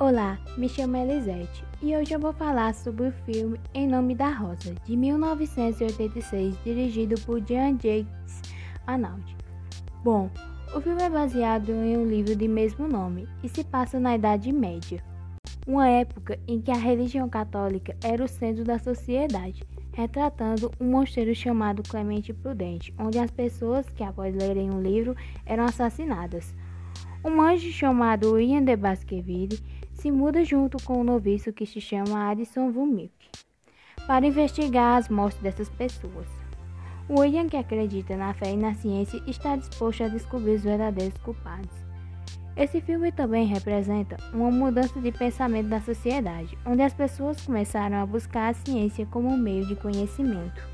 Olá, me chamo Elisete e hoje eu vou falar sobre o filme Em Nome da Rosa, de 1986, dirigido por Jean Jacques Arnaud. Bom, o filme é baseado em um livro de mesmo nome e se passa na Idade Média, uma época em que a religião católica era o centro da sociedade, retratando um mosteiro chamado Clemente Prudente, onde as pessoas que após lerem o livro eram assassinadas. Um anjo chamado William de Baskerville se muda junto com o noviço que se chama Addison Vumilk para investigar as mortes dessas pessoas. William, que acredita na fé e na ciência, está disposto a descobrir os verdadeiros culpados. Esse filme também representa uma mudança de pensamento da sociedade, onde as pessoas começaram a buscar a ciência como um meio de conhecimento.